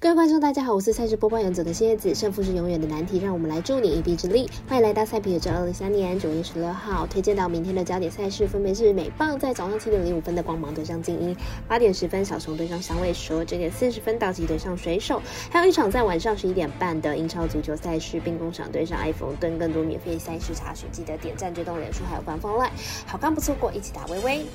各位观众，大家好，我是赛事播报员佐的蝎子。胜负是永远的难题，让我们来助你一臂之力。欢迎来到赛皮宇宙二零三年九月十六号，推荐到明天的焦点赛事分别是美棒在早上七点零五分的光芒对上精英，八点十分小熊对上响尾蛇，九点四十分道奇对上水手，还有一场在晚上十一点半的英超足球赛事，兵工厂对上埃弗顿。更多免费赛事查询，记得点赞、追踪、脸书还有官方 LINE，好看不错过，一起打微微。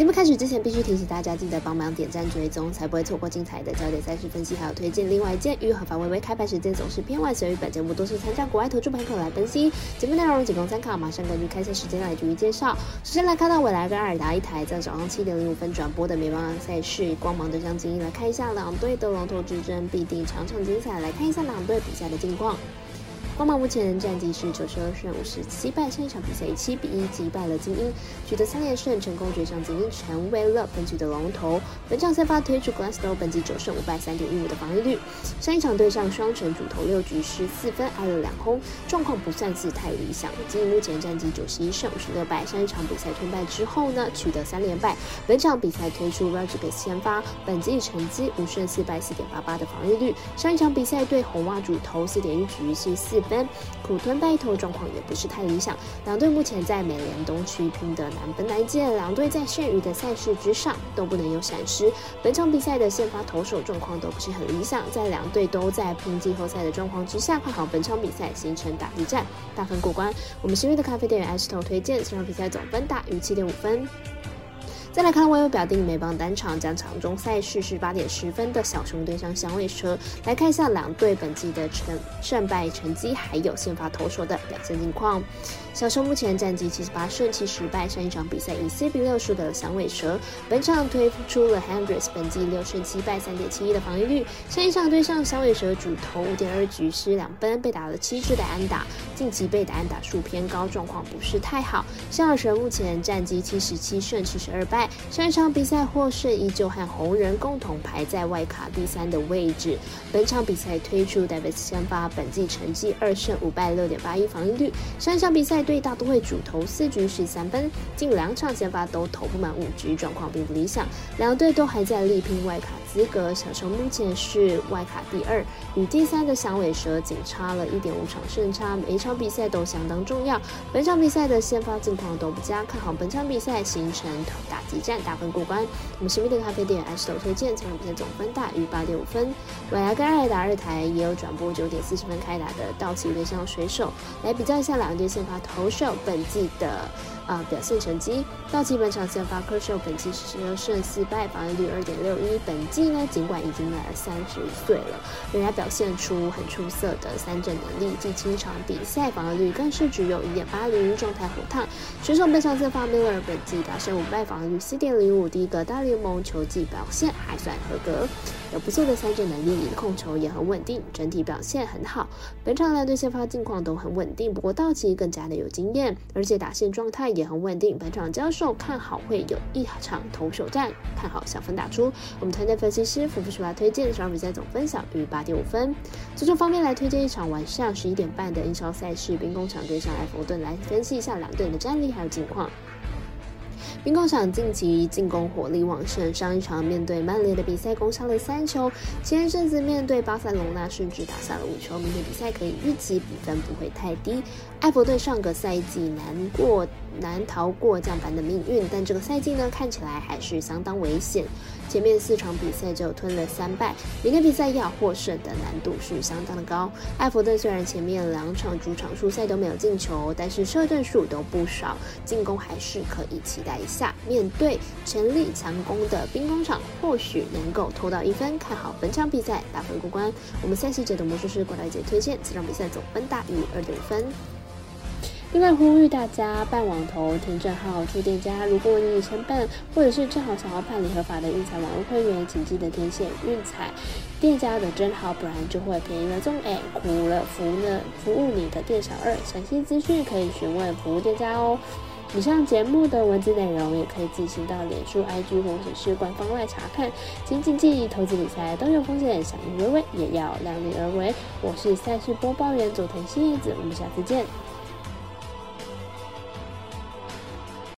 节目开始之前，必须提醒大家记得帮忙点赞追踪，才不会错过精彩的焦点赛事分析还有推荐。另外，鉴于合法微微开牌时间总是偏晚，所以本节目都是参照国外投注盘口来分析。节目内容仅供参考，马上根据开赛时间来逐一介绍。首先来看到未来跟阿尔达一台在早上七点零五分转播的美邦赛事，光芒对上精英，来看一下两队的龙头之争，必定场场精彩。来看一下两队比赛的近况。光芒目前战绩是九十二胜五十七败，上一场比赛以七比一击败了精英，取得三连胜，成功追上精英，成为了本局的龙头。本场先发推出 Glassnow，本季九胜五败，三点一五的防御率。上一场对上双城主投六局失四分，挨了两轰，状况不算是太理想。精英目前战绩九十一胜五十六败，上一场比赛吞败之后呢，取得三连败。本场比赛推出 Rodriguez 先发，本季成绩五胜四败，四点八八的防御率。上一场比赛对红袜主投四点一局失四。分苦吞败投状况也不是太理想，两队目前在美联东区拼得难分难解，两队在剩余的赛事之上都不能有闪失。本场比赛的先发投手状况都不是很理想，在两队都在拼季后赛的状况之下，看好本场比赛形成打地战，大分过关。我们新锐的咖啡店员 S 头推荐这场比赛总分大于七点五分。再来看微微表定美邦单场将场中赛事是八点十分的小熊对上响尾蛇，来看一下两队本季的成胜败成绩，还有先发投手的表现情况。小熊目前战绩七十八胜七十败，上一场比赛以四比六输给了响尾蛇。本场推出了 Hendricks，本季六胜七败，三点七一的防御率。上一场对上响尾蛇主投五点二局失两分，被打了七支的安打，近期被打安打数偏高，状况不是太好。响尾蛇目前战绩七十七胜七十二败。上一场比赛获胜，依旧和红人共同排在外卡第三的位置。本场比赛推出 Davis 先发，本季成绩二胜五败，六点八一防御率。上一场比赛对大都会主投四局十三分，近两场先发都投不满五局，状况并不理想。两队都还在力拼外卡资格。小熊目前是外卡第二，与第三的响尾蛇仅差了一点五场胜差，每一场比赛都相当重要。本场比赛的先发近况都不佳，看好本场比赛形成打击。战大分过关，我们神秘的咖啡店 S 头推荐，这场比赛总分大于八点五分。未来跟爱达二台也有转播九点四十分开打的道奇对上水手，来比较一下两队先发投手本季的。啊，表现成绩，道奇本场先发科秀，本季十二胜四败，防御率二点六一。本季呢，尽管已经满了三十岁了，仍然表现出很出色的三振能力。近七场比赛防御率更是只有一点八零，状态火烫。选手本场先发 Miller，本季打胜五败，防御率四点零五，第一个大联盟球季表现还算合格。有不错的三振能力，控球也很稳定，整体表现很好。本场两队先发近况都很稳定，不过道奇更加的有经验，而且打线状态也很稳定。本场教授看好会有一场投手战，看好小分打出。我们团队分析师福福出来推荐这场比赛总分小于八点五分。足球方面来推荐一场晚上十一点半的英超赛事，兵工厂对上埃弗顿，来分析一下两队的战力还有近况。兵工厂近期进攻火力旺盛，上一场面对曼联的比赛攻下了三球，前一阵子面对巴塞隆纳甚至打下了五球，明天比赛可以预期比分不会太低。埃弗顿上个赛季难过难逃过降班的命运，但这个赛季呢看起来还是相当危险。前面四场比赛就吞了三败，明天比赛要获胜的难度是相当的高。埃弗顿虽然前面两场主场输赛都没有进球，但是射正数都不少，进攻还是可以期待一。下面对全力强攻的兵工厂，或许能够偷到一分。看好本场比赛打分过关。我们赛事解读魔术师郭大姐推荐，这场比赛总分大于二点五分。另外呼吁大家办网投填证号出店家，如果你成本或者是正好想要办理合法的运彩网络会员，请记得填写运彩店家的真号，不然就会便宜了中哎，苦了服呢服务你的店小二。详细资讯可以询问服务店家哦。以上节目的文字内容也可以自行到脸书、IG 或者是官方外查看。请谨记，投资理财都有风险，响应微微也要量力而为。我是赛事播报员佐藤新一子，我们下次见。